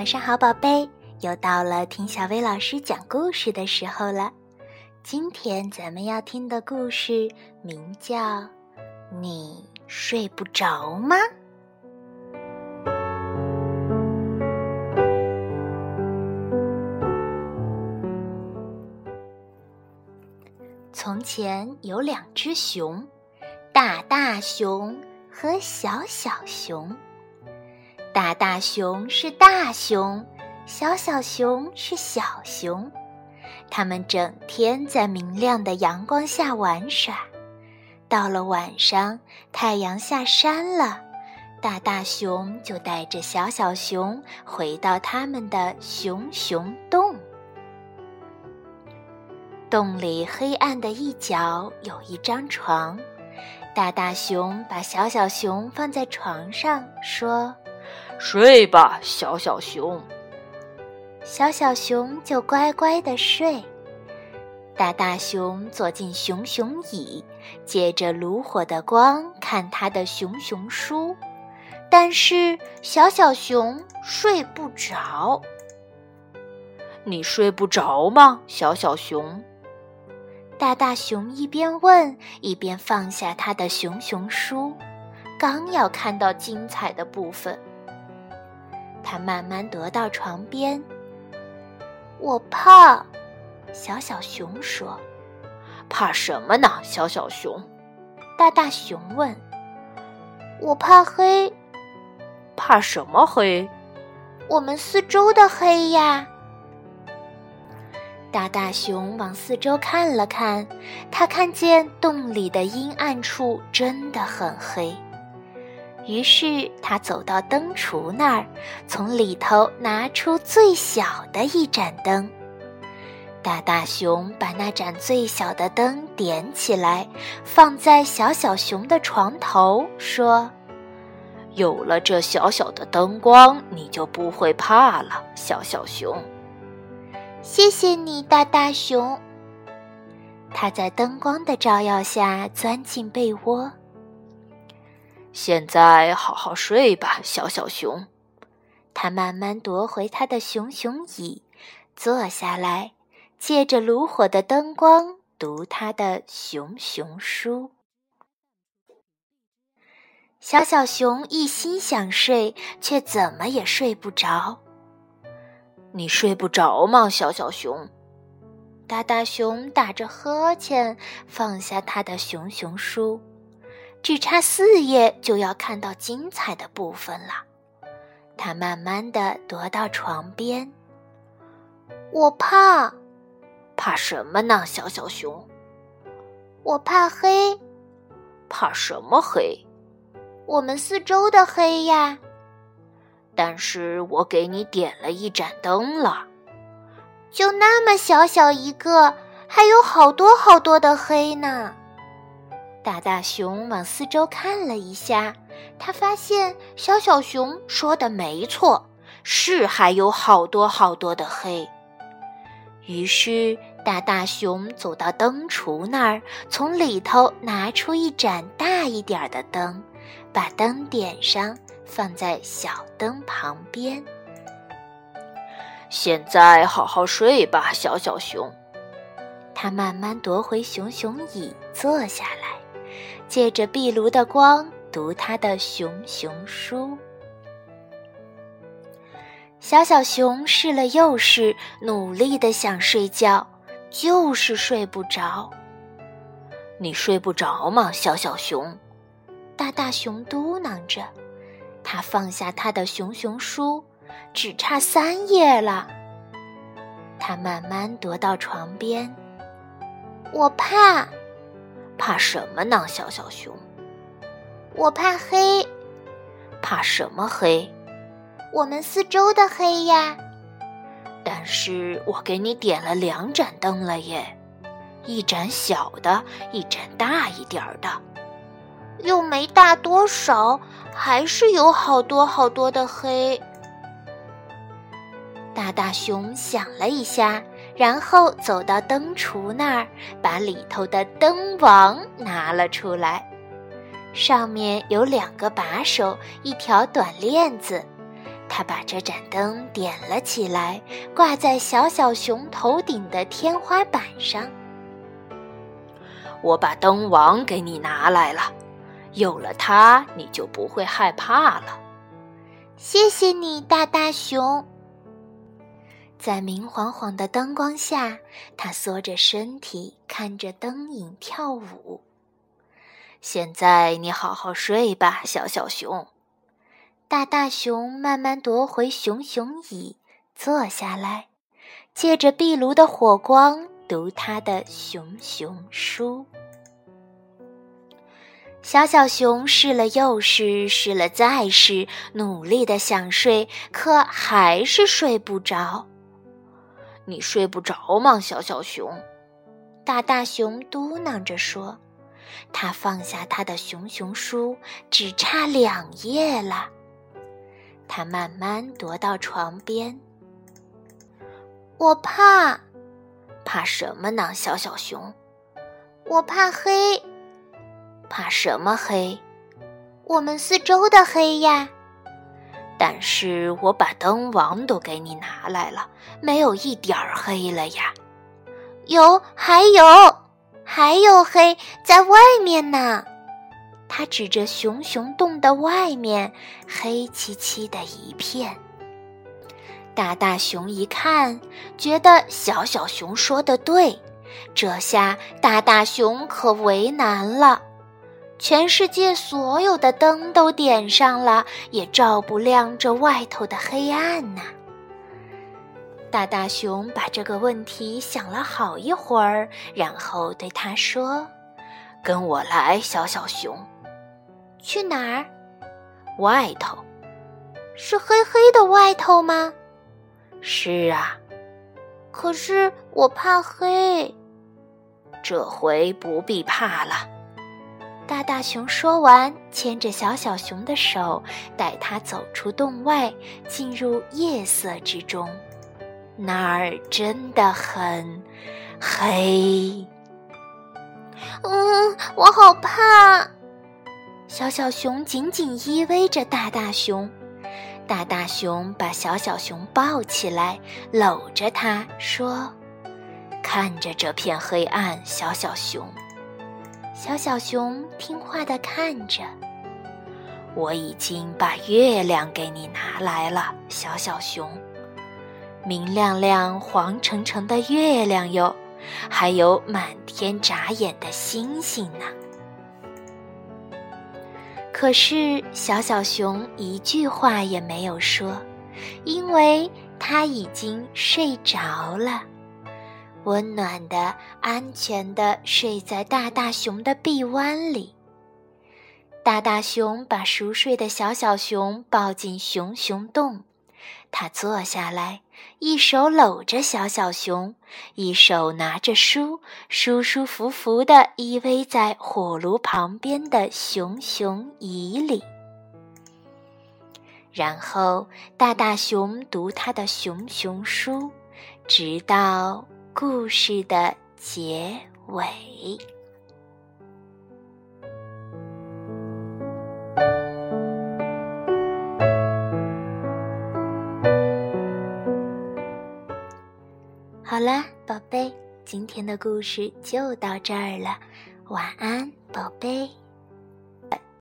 晚上好，宝贝！又到了听小薇老师讲故事的时候了。今天咱们要听的故事名叫《你睡不着吗》。从前有两只熊，大大熊和小小熊。大大熊是大熊，小小熊是小熊。它们整天在明亮的阳光下玩耍。到了晚上，太阳下山了，大大熊就带着小小熊回到他们的熊熊洞。洞里黑暗的一角有一张床，大大熊把小小熊放在床上，说。睡吧，小小熊。小小熊就乖乖的睡。大大熊坐进熊熊椅，借着炉火的光看他的熊熊书，但是小小熊睡不着。你睡不着吗，小小熊？大大熊一边问，一边放下他的熊熊书，刚要看到精彩的部分。他慢慢踱到床边。我怕，小小熊说：“怕什么呢？”小小熊。大大熊问：“我怕黑。”怕什么黑？我们四周的黑呀。大大熊往四周看了看，他看见洞里的阴暗处真的很黑。于是他走到灯橱那儿，从里头拿出最小的一盏灯。大大熊把那盏最小的灯点起来，放在小小熊的床头，说：“有了这小小的灯光，你就不会怕了，小小熊。”谢谢你，大大熊。他在灯光的照耀下钻进被窝。现在好好睡吧，小小熊。他慢慢夺回他的熊熊椅，坐下来，借着炉火的灯光读他的熊熊书。小小熊一心想睡，却怎么也睡不着。你睡不着吗，小小熊？大大熊打着呵欠，放下他的熊熊书。只差四页就要看到精彩的部分了。他慢慢的踱到床边。我怕，怕什么呢，小小熊？我怕黑。怕什么黑？我们四周的黑呀。但是我给你点了一盏灯了。就那么小小一个，还有好多好多的黑呢。大大熊往四周看了一下，他发现小小熊说的没错，是还有好多好多的黑。于是大大熊走到灯橱那儿，从里头拿出一盏大一点的灯，把灯点上，放在小灯旁边。现在好好睡吧，小小熊。他慢慢夺回熊熊椅，坐下来。借着壁炉的光读他的熊熊书，小小熊试了又试，努力的想睡觉，就是睡不着。你睡不着吗，小小熊？大大熊嘟囔着，他放下他的熊熊书，只差三页了。他慢慢踱到床边，我怕。怕什么呢，小小熊？我怕黑。怕什么黑？我们四周的黑呀。但是我给你点了两盏灯了耶，一盏小的，一盏大一点的。又没大多少，还是有好多好多的黑。大大熊想了一下。然后走到灯橱那儿，把里头的灯王拿了出来，上面有两个把手，一条短链子。他把这盏灯点了起来，挂在小小熊头顶的天花板上。我把灯王给你拿来了，有了它，你就不会害怕了。谢谢你，大大熊。在明晃晃的灯光下，他缩着身体看着灯影跳舞。现在你好好睡吧，小小熊。大大熊慢慢夺回熊熊椅，坐下来，借着壁炉的火光读他的熊熊书。小小熊试了又试，试了再试，努力的想睡，可还是睡不着。你睡不着吗，小小熊？大大熊嘟囔着说：“他放下他的熊熊书，只差两页了。”他慢慢踱到床边。我怕，怕什么呢？小小熊，我怕黑。怕什么黑？我们四周的黑呀。但是我把灯王都给你拿来了，没有一点儿黑了呀。有，还有，还有黑在外面呢。他指着熊熊洞的外面，黑漆漆的一片。大大熊一看，觉得小小熊说的对，这下大大熊可为难了。全世界所有的灯都点上了，也照不亮这外头的黑暗呐。大大熊把这个问题想了好一会儿，然后对他说：“跟我来，小小熊。”去哪儿？外头，是黑黑的外头吗？是啊，可是我怕黑。这回不必怕了。大大熊说完，牵着小小熊的手，带它走出洞外，进入夜色之中。那儿真的很黑。嗯，我好怕。小小熊紧紧依偎着大大熊，大大熊把小小熊抱起来，搂着它说：“看着这片黑暗，小小熊。”小小熊听话的看着。我已经把月亮给你拿来了，小小熊，明亮亮、黄澄澄的月亮哟，还有满天眨眼的星星呢。可是小小熊一句话也没有说，因为它已经睡着了，温暖的、安全的睡在大大熊的臂弯里。大大熊把熟睡的小小熊抱进熊熊洞，他坐下来。一手搂着小小熊，一手拿着书，舒舒服服地依偎在火炉旁边的熊熊椅里。然后大大熊读他的熊熊书，直到故事的结尾。好啦，宝贝，今天的故事就到这儿了，晚安，宝贝。